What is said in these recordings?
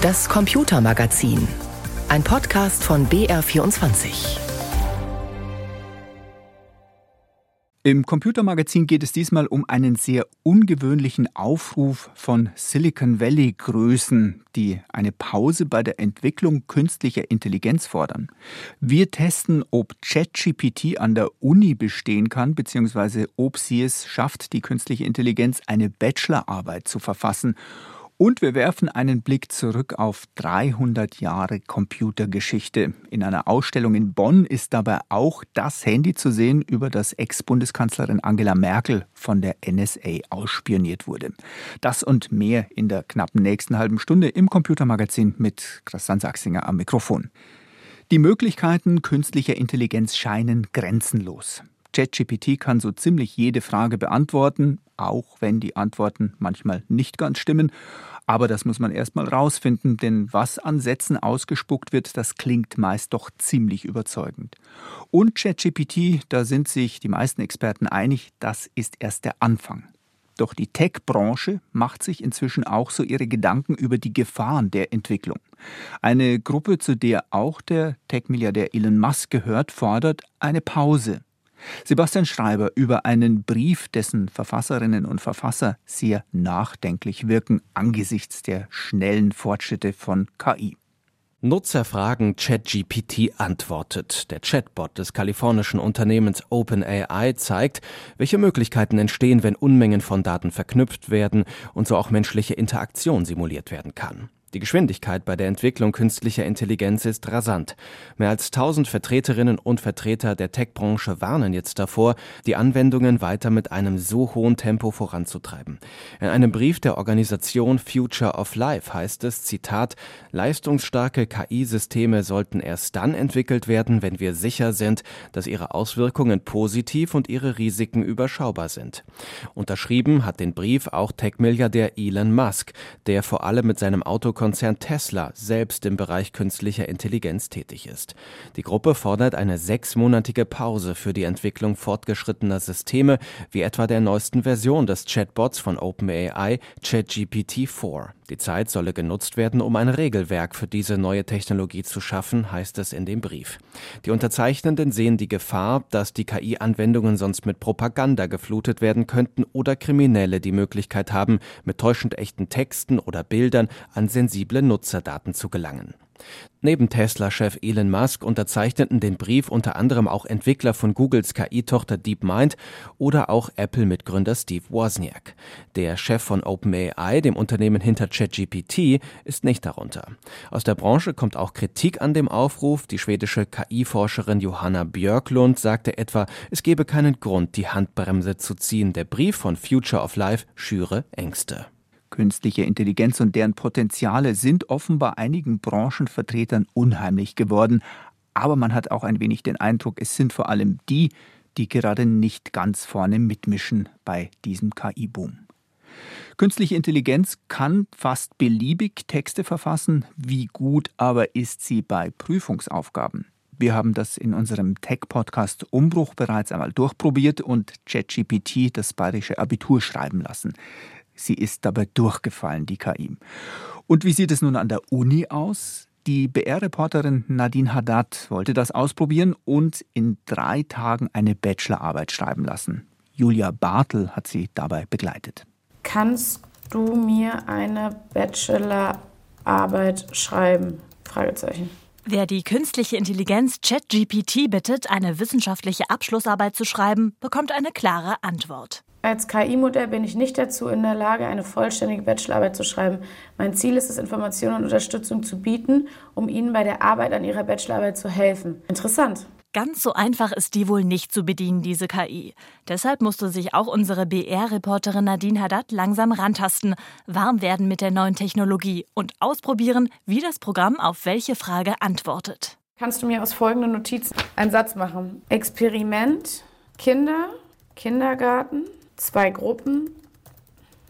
Das Computermagazin. Ein Podcast von BR24. Im Computermagazin geht es diesmal um einen sehr ungewöhnlichen Aufruf von Silicon Valley Größen, die eine Pause bei der Entwicklung künstlicher Intelligenz fordern. Wir testen, ob ChatGPT an der Uni bestehen kann, beziehungsweise ob sie es schafft, die künstliche Intelligenz eine Bachelorarbeit zu verfassen und wir werfen einen Blick zurück auf 300 Jahre Computergeschichte. In einer Ausstellung in Bonn ist dabei auch das Handy zu sehen, über das Ex-Bundeskanzlerin Angela Merkel von der NSA ausspioniert wurde. Das und mehr in der knappen nächsten halben Stunde im Computermagazin mit Christian Sachsinger am Mikrofon. Die Möglichkeiten künstlicher Intelligenz scheinen grenzenlos. ChatGPT kann so ziemlich jede Frage beantworten, auch wenn die Antworten manchmal nicht ganz stimmen. Aber das muss man erst mal rausfinden, denn was an Sätzen ausgespuckt wird, das klingt meist doch ziemlich überzeugend. Und ChatGPT, da sind sich die meisten Experten einig, das ist erst der Anfang. Doch die Tech-Branche macht sich inzwischen auch so ihre Gedanken über die Gefahren der Entwicklung. Eine Gruppe, zu der auch der Tech-Milliardär Elon Musk gehört, fordert eine Pause. Sebastian Schreiber über einen Brief, dessen Verfasserinnen und Verfasser sehr nachdenklich wirken angesichts der schnellen Fortschritte von KI. Nutzer fragen, ChatGPT antwortet. Der Chatbot des kalifornischen Unternehmens OpenAI zeigt, welche Möglichkeiten entstehen, wenn Unmengen von Daten verknüpft werden und so auch menschliche Interaktion simuliert werden kann. Die Geschwindigkeit bei der Entwicklung künstlicher Intelligenz ist rasant. Mehr als 1000 Vertreterinnen und Vertreter der Tech-Branche warnen jetzt davor, die Anwendungen weiter mit einem so hohen Tempo voranzutreiben. In einem Brief der Organisation Future of Life heißt es, Zitat, leistungsstarke KI-Systeme sollten erst dann entwickelt werden, wenn wir sicher sind, dass ihre Auswirkungen positiv und ihre Risiken überschaubar sind. Unterschrieben hat den Brief auch Tech-Milliardär Elon Musk, der vor allem mit seinem Auto Autokonzern Tesla selbst im Bereich künstlicher Intelligenz tätig ist. Die Gruppe fordert eine sechsmonatige Pause für die Entwicklung fortgeschrittener Systeme, wie etwa der neuesten Version des Chatbots von OpenAI, ChatGPT-4. Die Zeit solle genutzt werden, um ein Regelwerk für diese neue Technologie zu schaffen, heißt es in dem Brief. Die Unterzeichnenden sehen die Gefahr, dass die KI-Anwendungen sonst mit Propaganda geflutet werden könnten oder Kriminelle die Möglichkeit haben, mit täuschend echten Texten oder Bildern an sensible Nutzerdaten zu gelangen. Neben Tesla-Chef Elon Musk unterzeichneten den Brief unter anderem auch Entwickler von Googles KI-Tochter DeepMind oder auch Apple-Mitgründer Steve Wozniak. Der Chef von OpenAI, dem Unternehmen hinter ChatGPT, ist nicht darunter. Aus der Branche kommt auch Kritik an dem Aufruf. Die schwedische KI-Forscherin Johanna Björklund sagte etwa, es gebe keinen Grund, die Handbremse zu ziehen. Der Brief von Future of Life schüre Ängste. Künstliche Intelligenz und deren Potenziale sind offenbar einigen Branchenvertretern unheimlich geworden, aber man hat auch ein wenig den Eindruck, es sind vor allem die, die gerade nicht ganz vorne mitmischen bei diesem KI-Boom. Künstliche Intelligenz kann fast beliebig Texte verfassen, wie gut aber ist sie bei Prüfungsaufgaben? Wir haben das in unserem Tech-Podcast Umbruch bereits einmal durchprobiert und ChatGPT das bayerische Abitur schreiben lassen. Sie ist dabei durchgefallen, die KI. Und wie sieht es nun an der Uni aus? Die BR-Reporterin Nadine Haddad wollte das ausprobieren und in drei Tagen eine Bachelorarbeit schreiben lassen. Julia Bartel hat sie dabei begleitet. Kannst du mir eine Bachelorarbeit schreiben? Fragezeichen. Wer die künstliche Intelligenz ChatGPT bittet, eine wissenschaftliche Abschlussarbeit zu schreiben, bekommt eine klare Antwort. Als KI-Modell bin ich nicht dazu in der Lage, eine vollständige Bachelorarbeit zu schreiben. Mein Ziel ist es, Informationen und Unterstützung zu bieten, um Ihnen bei der Arbeit an Ihrer Bachelorarbeit zu helfen. Interessant. Ganz so einfach ist die wohl nicht zu bedienen, diese KI. Deshalb musste sich auch unsere BR-Reporterin Nadine Haddad langsam rantasten, warm werden mit der neuen Technologie und ausprobieren, wie das Programm auf welche Frage antwortet. Kannst du mir aus folgenden Notizen einen Satz machen? Experiment, Kinder, Kindergarten, zwei Gruppen,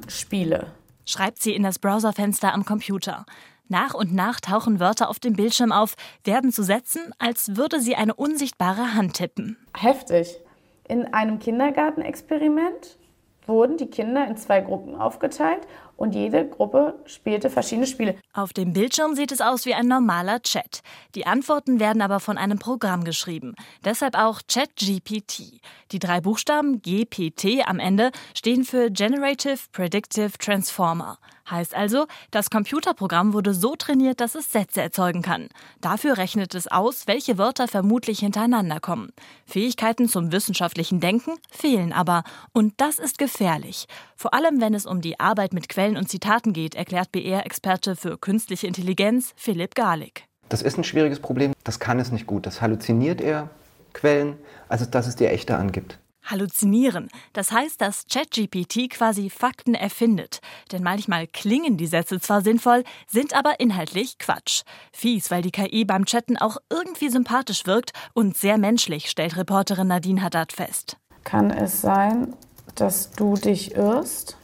Spiele. Schreibt sie in das Browserfenster am Computer. Nach und nach tauchen Wörter auf dem Bildschirm auf, werden zu Sätzen, als würde sie eine unsichtbare Hand tippen. Heftig. In einem Kindergartenexperiment wurden die Kinder in zwei Gruppen aufgeteilt und jede Gruppe spielte verschiedene Spiele. Auf dem Bildschirm sieht es aus wie ein normaler Chat. Die Antworten werden aber von einem Programm geschrieben. Deshalb auch ChatGPT. Die drei Buchstaben GPT am Ende stehen für Generative Predictive Transformer. Heißt also, das Computerprogramm wurde so trainiert, dass es Sätze erzeugen kann. Dafür rechnet es aus, welche Wörter vermutlich hintereinander kommen. Fähigkeiten zum wissenschaftlichen Denken fehlen aber. Und das ist gefährlich. Vor allem, wenn es um die Arbeit mit Quellen und Zitaten geht, erklärt BR-Experte für künstliche Intelligenz Philipp Garlig. Das ist ein schwieriges Problem. Das kann es nicht gut. Das halluziniert er Quellen, als dass es dir echte angibt. Halluzinieren. Das heißt, dass ChatGPT quasi Fakten erfindet. Denn manchmal klingen die Sätze zwar sinnvoll, sind aber inhaltlich Quatsch. Fies, weil die KI beim Chatten auch irgendwie sympathisch wirkt und sehr menschlich, stellt Reporterin Nadine Haddad fest. Kann es sein, dass du dich irrst?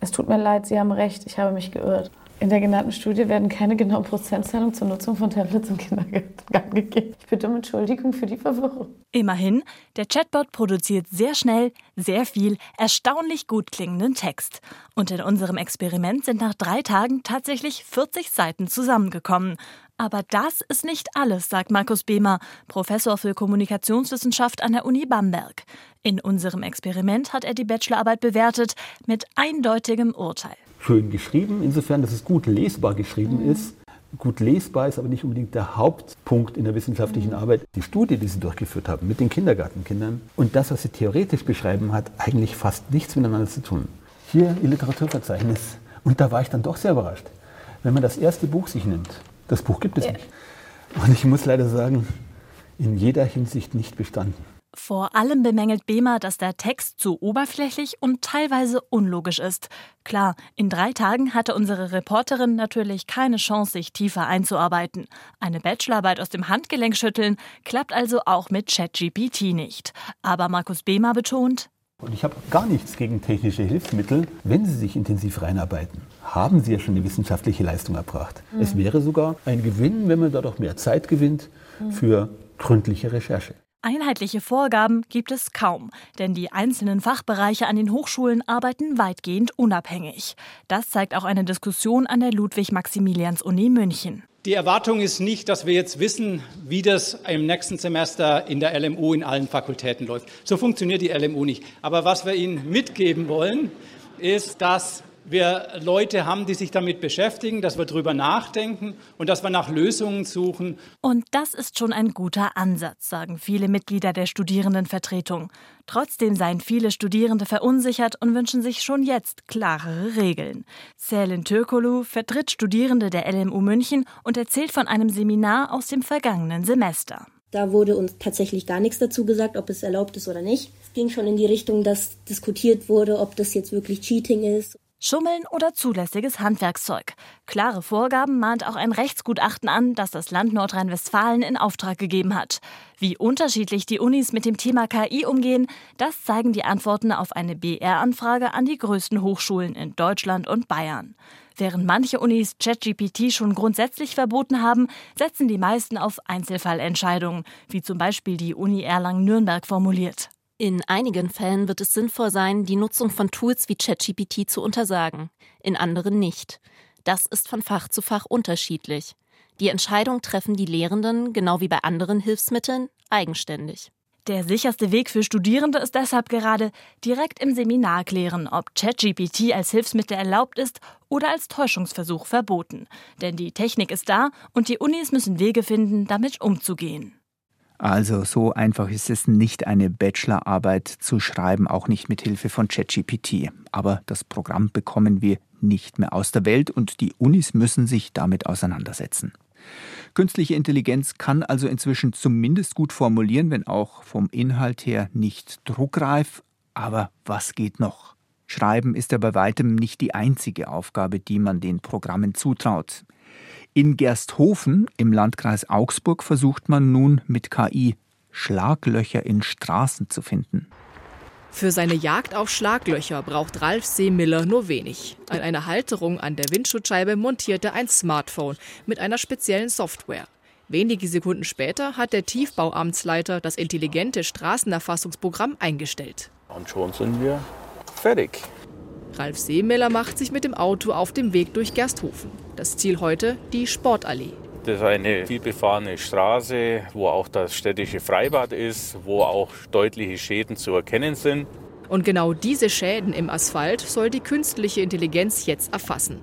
Es tut mir leid, Sie haben recht, ich habe mich geirrt. In der genannten Studie werden keine genauen Prozentzahlungen zur Nutzung von Tablets im Kindergarten angegeben. Ich bitte um Entschuldigung für die Verwirrung. Immerhin, der Chatbot produziert sehr schnell, sehr viel, erstaunlich gut klingenden Text. Und in unserem Experiment sind nach drei Tagen tatsächlich 40 Seiten zusammengekommen. Aber das ist nicht alles, sagt Markus Behmer, Professor für Kommunikationswissenschaft an der Uni Bamberg. In unserem Experiment hat er die Bachelorarbeit bewertet mit eindeutigem Urteil schön geschrieben, insofern, dass es gut lesbar geschrieben mhm. ist. Gut lesbar ist aber nicht unbedingt der Hauptpunkt in der wissenschaftlichen mhm. Arbeit. Die Studie, die Sie durchgeführt haben mit den Kindergartenkindern und das, was Sie theoretisch beschreiben, hat eigentlich fast nichts miteinander zu tun. Hier Ihr Literaturverzeichnis. Und da war ich dann doch sehr überrascht. Wenn man das erste Buch sich nimmt, das Buch gibt es ja. nicht. Und ich muss leider sagen, in jeder Hinsicht nicht bestanden. Vor allem bemängelt Behmer, dass der Text zu oberflächlich und teilweise unlogisch ist. Klar, in drei Tagen hatte unsere Reporterin natürlich keine Chance, sich tiefer einzuarbeiten. Eine Bachelorarbeit aus dem Handgelenk schütteln klappt also auch mit ChatGPT nicht. Aber Markus Behmer betont, und ich habe gar nichts gegen technische Hilfsmittel, wenn Sie sich intensiv reinarbeiten. Haben Sie ja schon eine wissenschaftliche Leistung erbracht. Mhm. Es wäre sogar ein Gewinn, wenn man dadurch mehr Zeit gewinnt für gründliche Recherche. Einheitliche Vorgaben gibt es kaum, denn die einzelnen Fachbereiche an den Hochschulen arbeiten weitgehend unabhängig. Das zeigt auch eine Diskussion an der Ludwig-Maximilians-Uni München. Die Erwartung ist nicht, dass wir jetzt wissen, wie das im nächsten Semester in der LMU in allen Fakultäten läuft. So funktioniert die LMU nicht. Aber was wir Ihnen mitgeben wollen, ist, dass wir Leute haben, die sich damit beschäftigen, dass wir darüber nachdenken und dass wir nach Lösungen suchen. Und das ist schon ein guter Ansatz, sagen viele Mitglieder der Studierendenvertretung. Trotzdem seien viele Studierende verunsichert und wünschen sich schon jetzt klarere Regeln. Selin Türkolu vertritt Studierende der LMU München und erzählt von einem Seminar aus dem vergangenen Semester. Da wurde uns tatsächlich gar nichts dazu gesagt, ob es erlaubt ist oder nicht. Es ging schon in die Richtung, dass diskutiert wurde, ob das jetzt wirklich Cheating ist. Schummeln oder zulässiges Handwerkszeug. Klare Vorgaben mahnt auch ein Rechtsgutachten an, das das Land Nordrhein-Westfalen in Auftrag gegeben hat. Wie unterschiedlich die Unis mit dem Thema KI umgehen, das zeigen die Antworten auf eine BR-Anfrage an die größten Hochschulen in Deutschland und Bayern. Während manche Unis ChatGPT schon grundsätzlich verboten haben, setzen die meisten auf Einzelfallentscheidungen, wie zum Beispiel die Uni Erlangen-Nürnberg formuliert. In einigen Fällen wird es sinnvoll sein, die Nutzung von Tools wie ChatGPT zu untersagen, in anderen nicht. Das ist von Fach zu Fach unterschiedlich. Die Entscheidung treffen die Lehrenden, genau wie bei anderen Hilfsmitteln, eigenständig. Der sicherste Weg für Studierende ist deshalb gerade direkt im Seminar klären, ob ChatGPT als Hilfsmittel erlaubt ist oder als Täuschungsversuch verboten. Denn die Technik ist da und die Unis müssen Wege finden, damit umzugehen. Also so einfach ist es nicht, eine Bachelorarbeit zu schreiben, auch nicht mit Hilfe von ChatGPT. Aber das Programm bekommen wir nicht mehr aus der Welt und die Unis müssen sich damit auseinandersetzen. Künstliche Intelligenz kann also inzwischen zumindest gut formulieren, wenn auch vom Inhalt her nicht druckreif. Aber was geht noch? Schreiben ist ja bei weitem nicht die einzige Aufgabe, die man den Programmen zutraut. In Gersthofen im Landkreis Augsburg versucht man nun mit KI Schlaglöcher in Straßen zu finden. Für seine Jagd auf Schlaglöcher braucht Ralf Seemiller nur wenig. An einer Halterung an der Windschutzscheibe montiert er ein Smartphone mit einer speziellen Software. Wenige Sekunden später hat der Tiefbauamtsleiter das intelligente Straßenerfassungsprogramm eingestellt. Und schon sind wir fertig. Ralf Seemiller macht sich mit dem Auto auf dem Weg durch Gersthofen. Das Ziel heute die Sportallee. Das ist eine vielbefahrene Straße, wo auch das städtische Freibad ist, wo auch deutliche Schäden zu erkennen sind. Und genau diese Schäden im Asphalt soll die künstliche Intelligenz jetzt erfassen.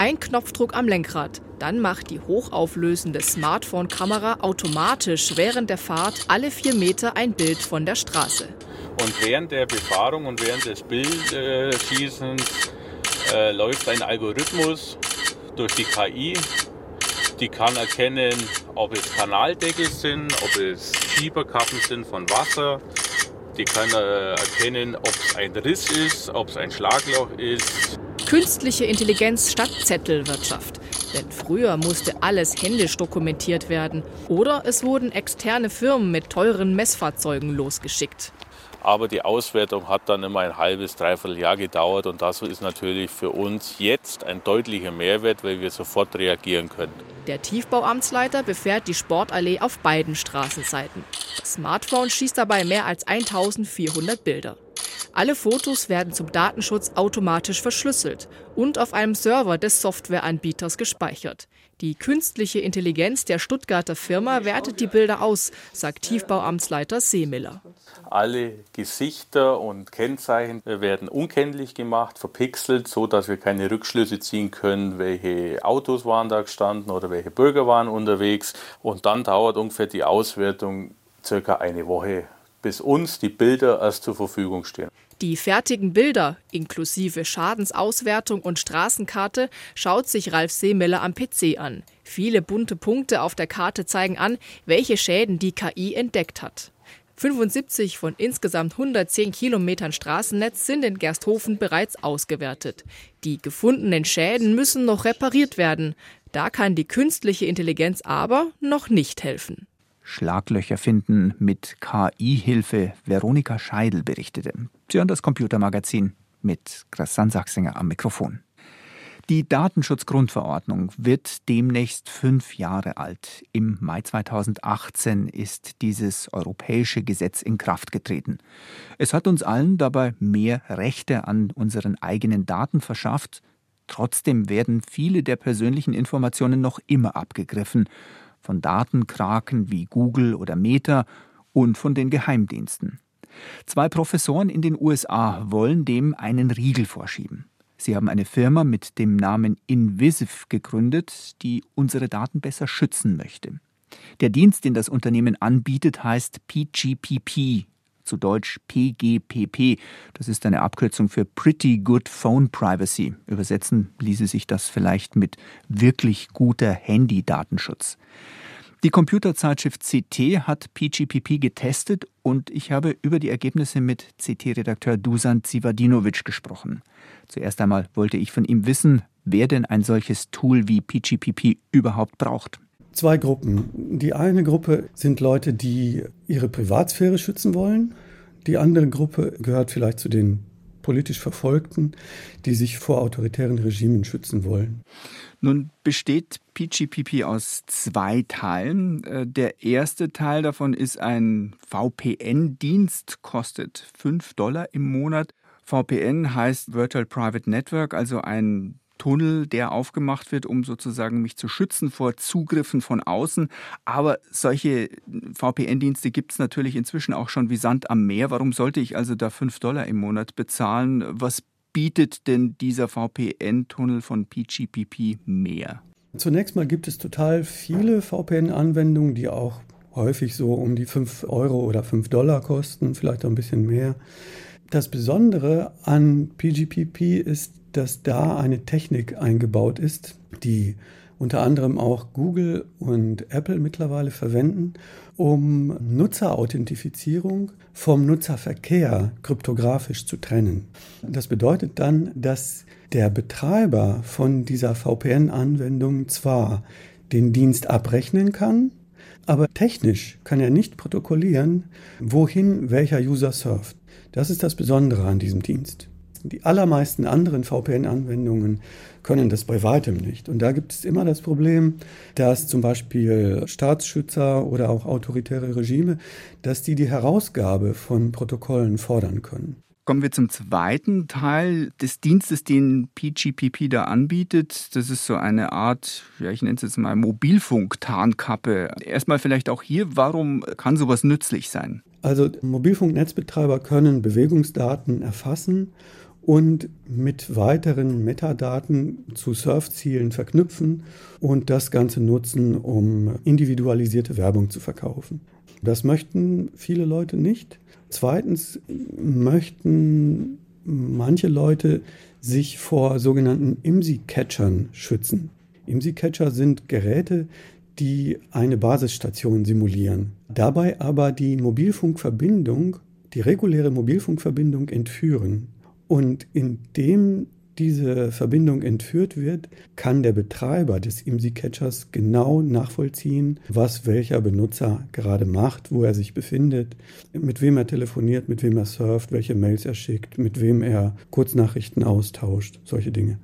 Ein Knopfdruck am Lenkrad, dann macht die hochauflösende Smartphone-Kamera automatisch während der Fahrt alle vier Meter ein Bild von der Straße. Und während der Befahrung und während des Bildschießens äh, läuft ein Algorithmus durch die KI, die kann erkennen, ob es Kanaldeckel sind, ob es Schieberkappen sind von Wasser. Die kann äh, erkennen, ob es ein Riss ist, ob es ein Schlagloch ist. Künstliche Intelligenz statt Zettelwirtschaft. Denn früher musste alles händisch dokumentiert werden. Oder es wurden externe Firmen mit teuren Messfahrzeugen losgeschickt. Aber die Auswertung hat dann immer ein halbes, dreiviertel Jahr gedauert und das ist natürlich für uns jetzt ein deutlicher Mehrwert, weil wir sofort reagieren können. Der Tiefbauamtsleiter befährt die Sportallee auf beiden Straßenseiten. Das Smartphone schießt dabei mehr als 1400 Bilder. Alle Fotos werden zum Datenschutz automatisch verschlüsselt und auf einem Server des Softwareanbieters gespeichert. Die künstliche Intelligenz der Stuttgarter Firma wertet die Bilder aus, sagt Tiefbauamtsleiter Seemiller. Alle Gesichter und Kennzeichen werden unkenntlich gemacht, verpixelt, so dass wir keine Rückschlüsse ziehen können, welche Autos waren da gestanden oder welche Bürger waren unterwegs. Und dann dauert ungefähr die Auswertung circa eine Woche, bis uns die Bilder erst zur Verfügung stehen. Die fertigen Bilder inklusive Schadensauswertung und Straßenkarte schaut sich Ralf Seemiller am PC an. Viele bunte Punkte auf der Karte zeigen an, welche Schäden die KI entdeckt hat. 75 von insgesamt 110 Kilometern Straßennetz sind in Gersthofen bereits ausgewertet. Die gefundenen Schäden müssen noch repariert werden. Da kann die künstliche Intelligenz aber noch nicht helfen. Schlaglöcher finden mit KI-Hilfe. Veronika Scheidel berichtete. Sie hören das Computermagazin mit Christian Sachsinger am Mikrofon. Die Datenschutzgrundverordnung wird demnächst fünf Jahre alt. Im Mai 2018 ist dieses europäische Gesetz in Kraft getreten. Es hat uns allen dabei mehr Rechte an unseren eigenen Daten verschafft. Trotzdem werden viele der persönlichen Informationen noch immer abgegriffen. Von Datenkraken wie Google oder Meta und von den Geheimdiensten. Zwei Professoren in den USA wollen dem einen Riegel vorschieben. Sie haben eine Firma mit dem Namen Invisive gegründet, die unsere Daten besser schützen möchte. Der Dienst, den das Unternehmen anbietet, heißt PGPP, zu Deutsch PGPP. Das ist eine Abkürzung für Pretty Good Phone Privacy. Übersetzen ließe sich das vielleicht mit wirklich guter Handy-Datenschutz. Die Computerzeitschrift CT hat PGPP getestet und ich habe über die Ergebnisse mit CT-Redakteur Dusan Zivadinovic gesprochen. Zuerst einmal wollte ich von ihm wissen, wer denn ein solches Tool wie PGPP überhaupt braucht. Zwei Gruppen. Die eine Gruppe sind Leute, die ihre Privatsphäre schützen wollen. Die andere Gruppe gehört vielleicht zu den politisch Verfolgten, die sich vor autoritären Regimen schützen wollen. Nun besteht PGPP aus zwei Teilen. Äh, der erste Teil davon ist ein VPN-Dienst, kostet 5 Dollar im Monat. VPN heißt Virtual Private Network, also ein Tunnel, der aufgemacht wird, um sozusagen mich zu schützen vor Zugriffen von außen. Aber solche VPN-Dienste gibt es natürlich inzwischen auch schon wie Sand am Meer. Warum sollte ich also da 5 Dollar im Monat bezahlen? Was bietet denn dieser VPN-Tunnel von PGPP mehr? Zunächst mal gibt es total viele VPN-Anwendungen, die auch häufig so um die 5 Euro oder 5 Dollar kosten, vielleicht auch ein bisschen mehr. Das Besondere an PGPP ist, dass da eine Technik eingebaut ist, die unter anderem auch Google und Apple mittlerweile verwenden, um Nutzerauthentifizierung vom Nutzerverkehr kryptografisch zu trennen. Das bedeutet dann, dass der Betreiber von dieser VPN-Anwendung zwar den Dienst abrechnen kann, aber technisch kann er nicht protokollieren, wohin welcher User surft. Das ist das Besondere an diesem Dienst. Die allermeisten anderen VPN-Anwendungen können das bei weitem nicht. Und da gibt es immer das Problem, dass zum Beispiel Staatsschützer oder auch autoritäre Regime, dass die die Herausgabe von Protokollen fordern können. Kommen wir zum zweiten Teil des Dienstes, den PGPP da anbietet. Das ist so eine Art, ja, ich nenne es jetzt mal Mobilfunk-Tarnkappe. Erstmal vielleicht auch hier, warum kann sowas nützlich sein? Also Mobilfunknetzbetreiber können Bewegungsdaten erfassen und mit weiteren Metadaten zu Surfzielen verknüpfen und das Ganze nutzen, um individualisierte Werbung zu verkaufen. Das möchten viele Leute nicht. Zweitens möchten manche Leute sich vor sogenannten IMSI-Catchern schützen. IMSI-Catcher sind Geräte, die eine Basisstation simulieren, dabei aber die Mobilfunkverbindung, die reguläre Mobilfunkverbindung entführen. Und indem diese Verbindung entführt wird, kann der Betreiber des IMSI-Catchers genau nachvollziehen, was welcher Benutzer gerade macht, wo er sich befindet, mit wem er telefoniert, mit wem er surft, welche Mails er schickt, mit wem er Kurznachrichten austauscht, solche Dinge.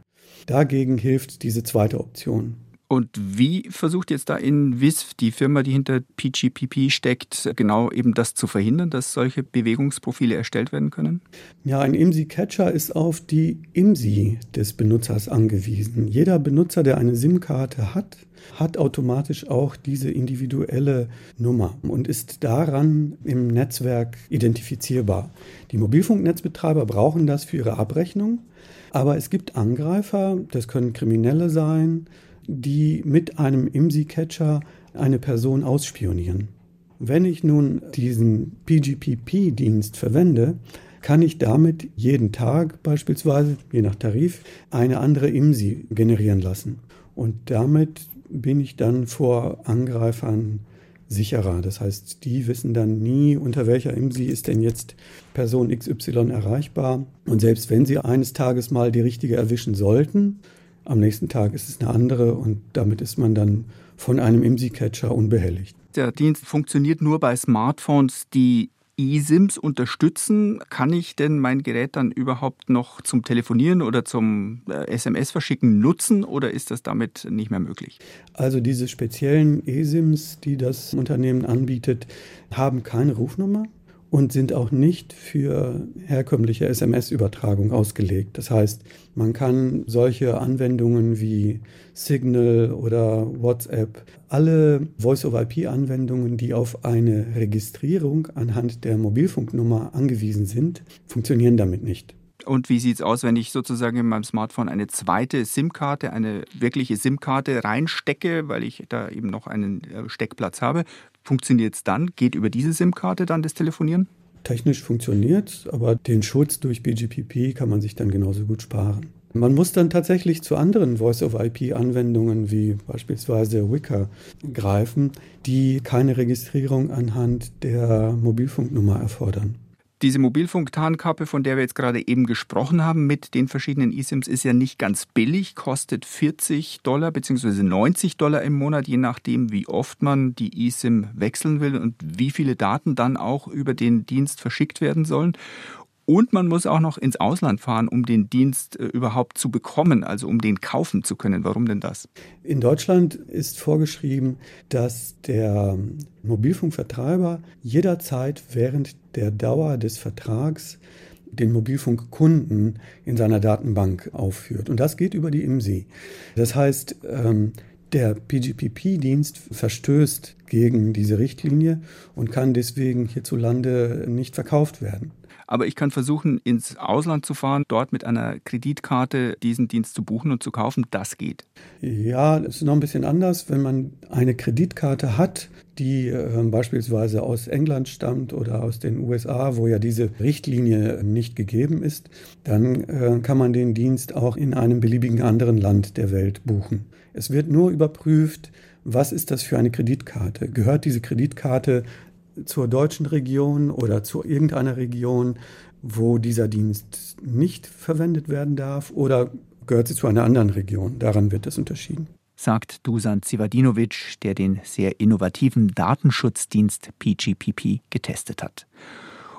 Dagegen hilft diese zweite Option. Und wie versucht jetzt da in WISF, die Firma, die hinter PGPP steckt, genau eben das zu verhindern, dass solche Bewegungsprofile erstellt werden können? Ja, ein IMSI-Catcher ist auf die IMSI des Benutzers angewiesen. Jeder Benutzer, der eine SIM-Karte hat, hat automatisch auch diese individuelle Nummer und ist daran im Netzwerk identifizierbar. Die Mobilfunknetzbetreiber brauchen das für ihre Abrechnung, aber es gibt Angreifer, das können Kriminelle sein, die mit einem IMSI-Catcher eine Person ausspionieren. Wenn ich nun diesen PGPP-Dienst verwende, kann ich damit jeden Tag beispielsweise, je nach Tarif, eine andere IMSI generieren lassen. Und damit bin ich dann vor Angreifern sicherer. Das heißt, die wissen dann nie, unter welcher IMSI ist denn jetzt Person XY erreichbar. Und selbst wenn sie eines Tages mal die richtige erwischen sollten, am nächsten Tag ist es eine andere und damit ist man dann von einem IMSI-Catcher unbehelligt. Der Dienst funktioniert nur bei Smartphones, die eSIMs unterstützen. Kann ich denn mein Gerät dann überhaupt noch zum Telefonieren oder zum SMS-Verschicken äh, nutzen oder ist das damit nicht mehr möglich? Also diese speziellen eSIMs, die das Unternehmen anbietet, haben keine Rufnummer und sind auch nicht für herkömmliche SMS-Übertragung ausgelegt. Das heißt, man kann solche Anwendungen wie Signal oder WhatsApp, alle Voice-over-IP-Anwendungen, die auf eine Registrierung anhand der Mobilfunknummer angewiesen sind, funktionieren damit nicht. Und wie sieht es aus, wenn ich sozusagen in meinem Smartphone eine zweite SIM-Karte, eine wirkliche SIM-Karte reinstecke, weil ich da eben noch einen äh, Steckplatz habe? Funktioniert es dann? Geht über diese SIM-Karte dann das Telefonieren? Technisch funktioniert, aber den Schutz durch BGPP kann man sich dann genauso gut sparen. Man muss dann tatsächlich zu anderen Voice-over-IP-Anwendungen wie beispielsweise Wicker greifen, die keine Registrierung anhand der Mobilfunknummer erfordern. Diese Mobilfunk-Tarnkappe, von der wir jetzt gerade eben gesprochen haben, mit den verschiedenen eSIMs, ist ja nicht ganz billig, kostet 40 Dollar bzw. 90 Dollar im Monat, je nachdem, wie oft man die eSIM wechseln will und wie viele Daten dann auch über den Dienst verschickt werden sollen. Und man muss auch noch ins Ausland fahren, um den Dienst äh, überhaupt zu bekommen, also um den kaufen zu können. Warum denn das? In Deutschland ist vorgeschrieben, dass der Mobilfunkvertreiber jederzeit während der Dauer des Vertrags den Mobilfunkkunden in seiner Datenbank aufführt. Und das geht über die IMSI. Das heißt, ähm, der PGPP-Dienst verstößt gegen diese Richtlinie und kann deswegen hierzulande nicht verkauft werden. Aber ich kann versuchen, ins Ausland zu fahren, dort mit einer Kreditkarte diesen Dienst zu buchen und zu kaufen. Das geht. Ja, das ist noch ein bisschen anders. Wenn man eine Kreditkarte hat, die äh, beispielsweise aus England stammt oder aus den USA, wo ja diese Richtlinie nicht gegeben ist, dann äh, kann man den Dienst auch in einem beliebigen anderen Land der Welt buchen. Es wird nur überprüft, was ist das für eine Kreditkarte? Gehört diese Kreditkarte zur deutschen Region oder zu irgendeiner Region, wo dieser Dienst nicht verwendet werden darf oder gehört sie zu einer anderen Region? Daran wird das unterschieden. Sagt Dusan Zivadinovic, der den sehr innovativen Datenschutzdienst PGPP getestet hat.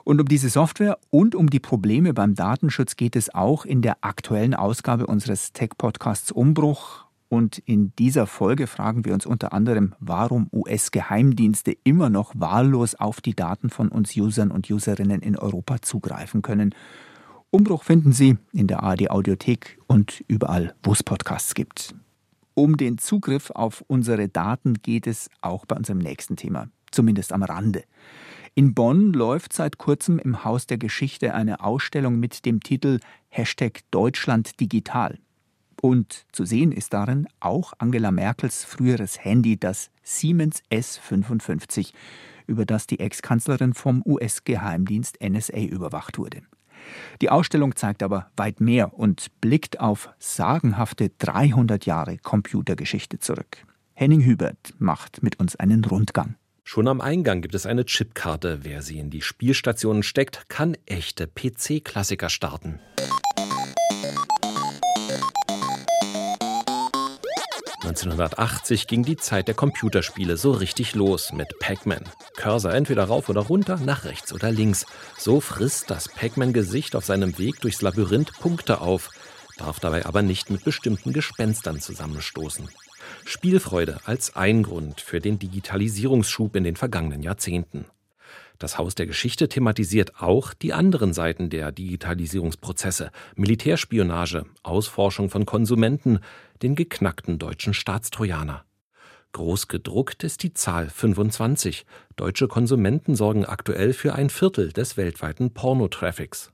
Und um diese Software und um die Probleme beim Datenschutz geht es auch in der aktuellen Ausgabe unseres Tech-Podcasts Umbruch. Und in dieser Folge fragen wir uns unter anderem, warum US-Geheimdienste immer noch wahllos auf die Daten von uns Usern und Userinnen in Europa zugreifen können. Umbruch finden Sie in der ARD Audiothek und überall, wo es Podcasts gibt. Um den Zugriff auf unsere Daten geht es auch bei unserem nächsten Thema, zumindest am Rande. In Bonn läuft seit kurzem im Haus der Geschichte eine Ausstellung mit dem Titel Hashtag Deutschland digital. Und zu sehen ist darin auch Angela Merkels früheres Handy, das Siemens S55, über das die Ex-Kanzlerin vom US-Geheimdienst NSA überwacht wurde. Die Ausstellung zeigt aber weit mehr und blickt auf sagenhafte 300 Jahre Computergeschichte zurück. Henning Hubert macht mit uns einen Rundgang. Schon am Eingang gibt es eine Chipkarte. Wer sie in die Spielstationen steckt, kann echte PC-Klassiker starten. 1980 ging die Zeit der Computerspiele so richtig los mit Pac-Man. Cursor entweder rauf oder runter, nach rechts oder links. So frisst das Pac-Man-Gesicht auf seinem Weg durchs Labyrinth Punkte auf, darf dabei aber nicht mit bestimmten Gespenstern zusammenstoßen. Spielfreude als ein Grund für den Digitalisierungsschub in den vergangenen Jahrzehnten. Das Haus der Geschichte thematisiert auch die anderen Seiten der Digitalisierungsprozesse, Militärspionage, Ausforschung von Konsumenten, den geknackten deutschen Staatstrojaner. Groß gedruckt ist die Zahl 25. Deutsche Konsumenten sorgen aktuell für ein Viertel des weltweiten Pornotraffics.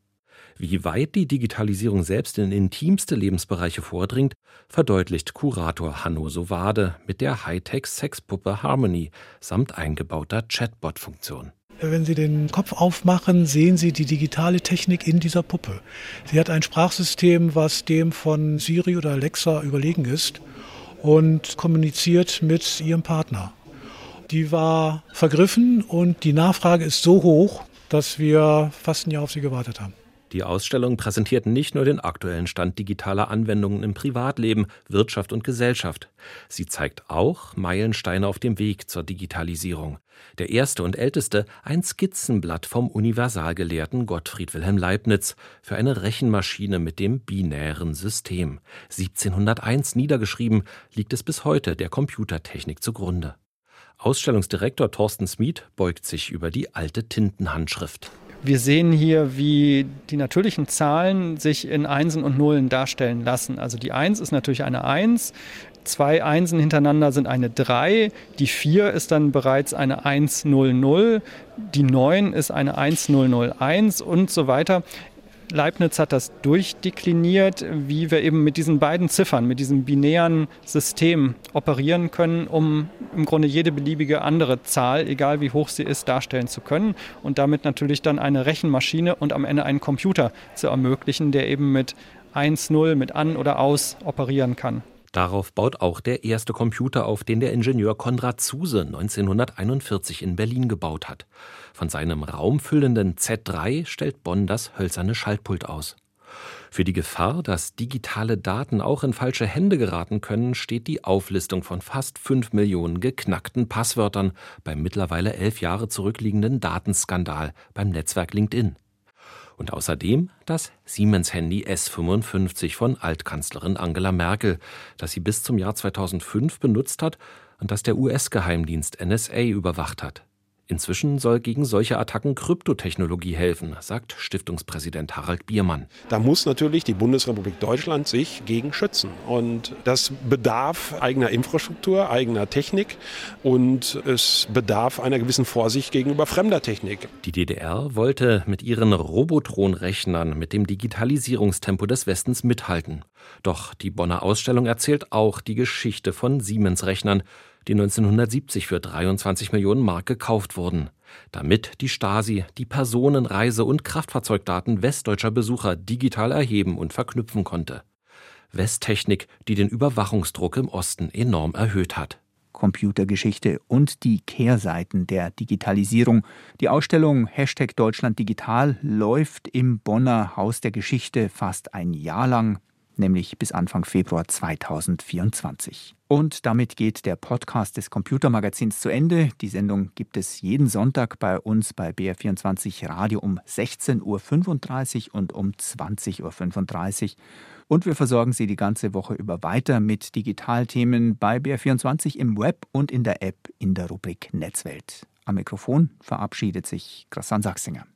Wie weit die Digitalisierung selbst in intimste Lebensbereiche vordringt, verdeutlicht Kurator Hanno Sowade mit der Hightech-Sexpuppe Harmony samt eingebauter Chatbot-Funktion. Wenn Sie den Kopf aufmachen, sehen Sie die digitale Technik in dieser Puppe. Sie hat ein Sprachsystem, was dem von Siri oder Alexa überlegen ist und kommuniziert mit ihrem Partner. Die war vergriffen und die Nachfrage ist so hoch, dass wir fast ein Jahr auf sie gewartet haben. Die Ausstellung präsentiert nicht nur den aktuellen Stand digitaler Anwendungen im Privatleben, Wirtschaft und Gesellschaft. Sie zeigt auch Meilensteine auf dem Weg zur Digitalisierung. Der erste und älteste ein Skizzenblatt vom Universalgelehrten Gottfried Wilhelm Leibniz für eine Rechenmaschine mit dem binären System. 1701 niedergeschrieben, liegt es bis heute der Computertechnik zugrunde. Ausstellungsdirektor Thorsten Smith beugt sich über die alte Tintenhandschrift. Wir sehen hier, wie die natürlichen Zahlen sich in Einsen und Nullen darstellen lassen. Also die 1 ist natürlich eine 1, zwei Einsen hintereinander sind eine 3, die 4 ist dann bereits eine 100, die 9 ist eine 1001 und so weiter. Leibniz hat das durchdekliniert, wie wir eben mit diesen beiden Ziffern, mit diesem binären System operieren können, um im Grunde jede beliebige andere Zahl, egal wie hoch sie ist, darstellen zu können und damit natürlich dann eine Rechenmaschine und am Ende einen Computer zu ermöglichen, der eben mit 1, 0, mit an oder aus operieren kann. Darauf baut auch der erste Computer auf, den der Ingenieur Konrad Zuse 1941 in Berlin gebaut hat. Von seinem raumfüllenden Z3 stellt Bonn das hölzerne Schaltpult aus. Für die Gefahr, dass digitale Daten auch in falsche Hände geraten können, steht die Auflistung von fast fünf Millionen geknackten Passwörtern beim mittlerweile elf Jahre zurückliegenden Datenskandal beim Netzwerk LinkedIn. Und außerdem das Siemens-Handy S55 von Altkanzlerin Angela Merkel, das sie bis zum Jahr 2005 benutzt hat und das der US-Geheimdienst NSA überwacht hat. Inzwischen soll gegen solche Attacken Kryptotechnologie helfen, sagt Stiftungspräsident Harald Biermann. Da muss natürlich die Bundesrepublik Deutschland sich gegen schützen. Und das bedarf eigener Infrastruktur, eigener Technik und es bedarf einer gewissen Vorsicht gegenüber fremder Technik. Die DDR wollte mit ihren Robotron-Rechnern mit dem Digitalisierungstempo des Westens mithalten. Doch die Bonner Ausstellung erzählt auch die Geschichte von Siemens-Rechnern, die 1970 für 23 Millionen Mark gekauft wurden, damit die Stasi die Personen-, Reise- und Kraftfahrzeugdaten westdeutscher Besucher digital erheben und verknüpfen konnte. Westtechnik, die den Überwachungsdruck im Osten enorm erhöht hat. Computergeschichte und die Kehrseiten der Digitalisierung. Die Ausstellung Hashtag Deutschland Digital läuft im Bonner Haus der Geschichte fast ein Jahr lang nämlich bis Anfang Februar 2024. Und damit geht der Podcast des Computermagazins zu Ende. Die Sendung gibt es jeden Sonntag bei uns bei BR24 Radio um 16.35 Uhr und um 20.35 Uhr. Und wir versorgen Sie die ganze Woche über weiter mit Digitalthemen bei BR24 im Web und in der App in der Rubrik Netzwelt. Am Mikrofon verabschiedet sich Christian Sachsinger.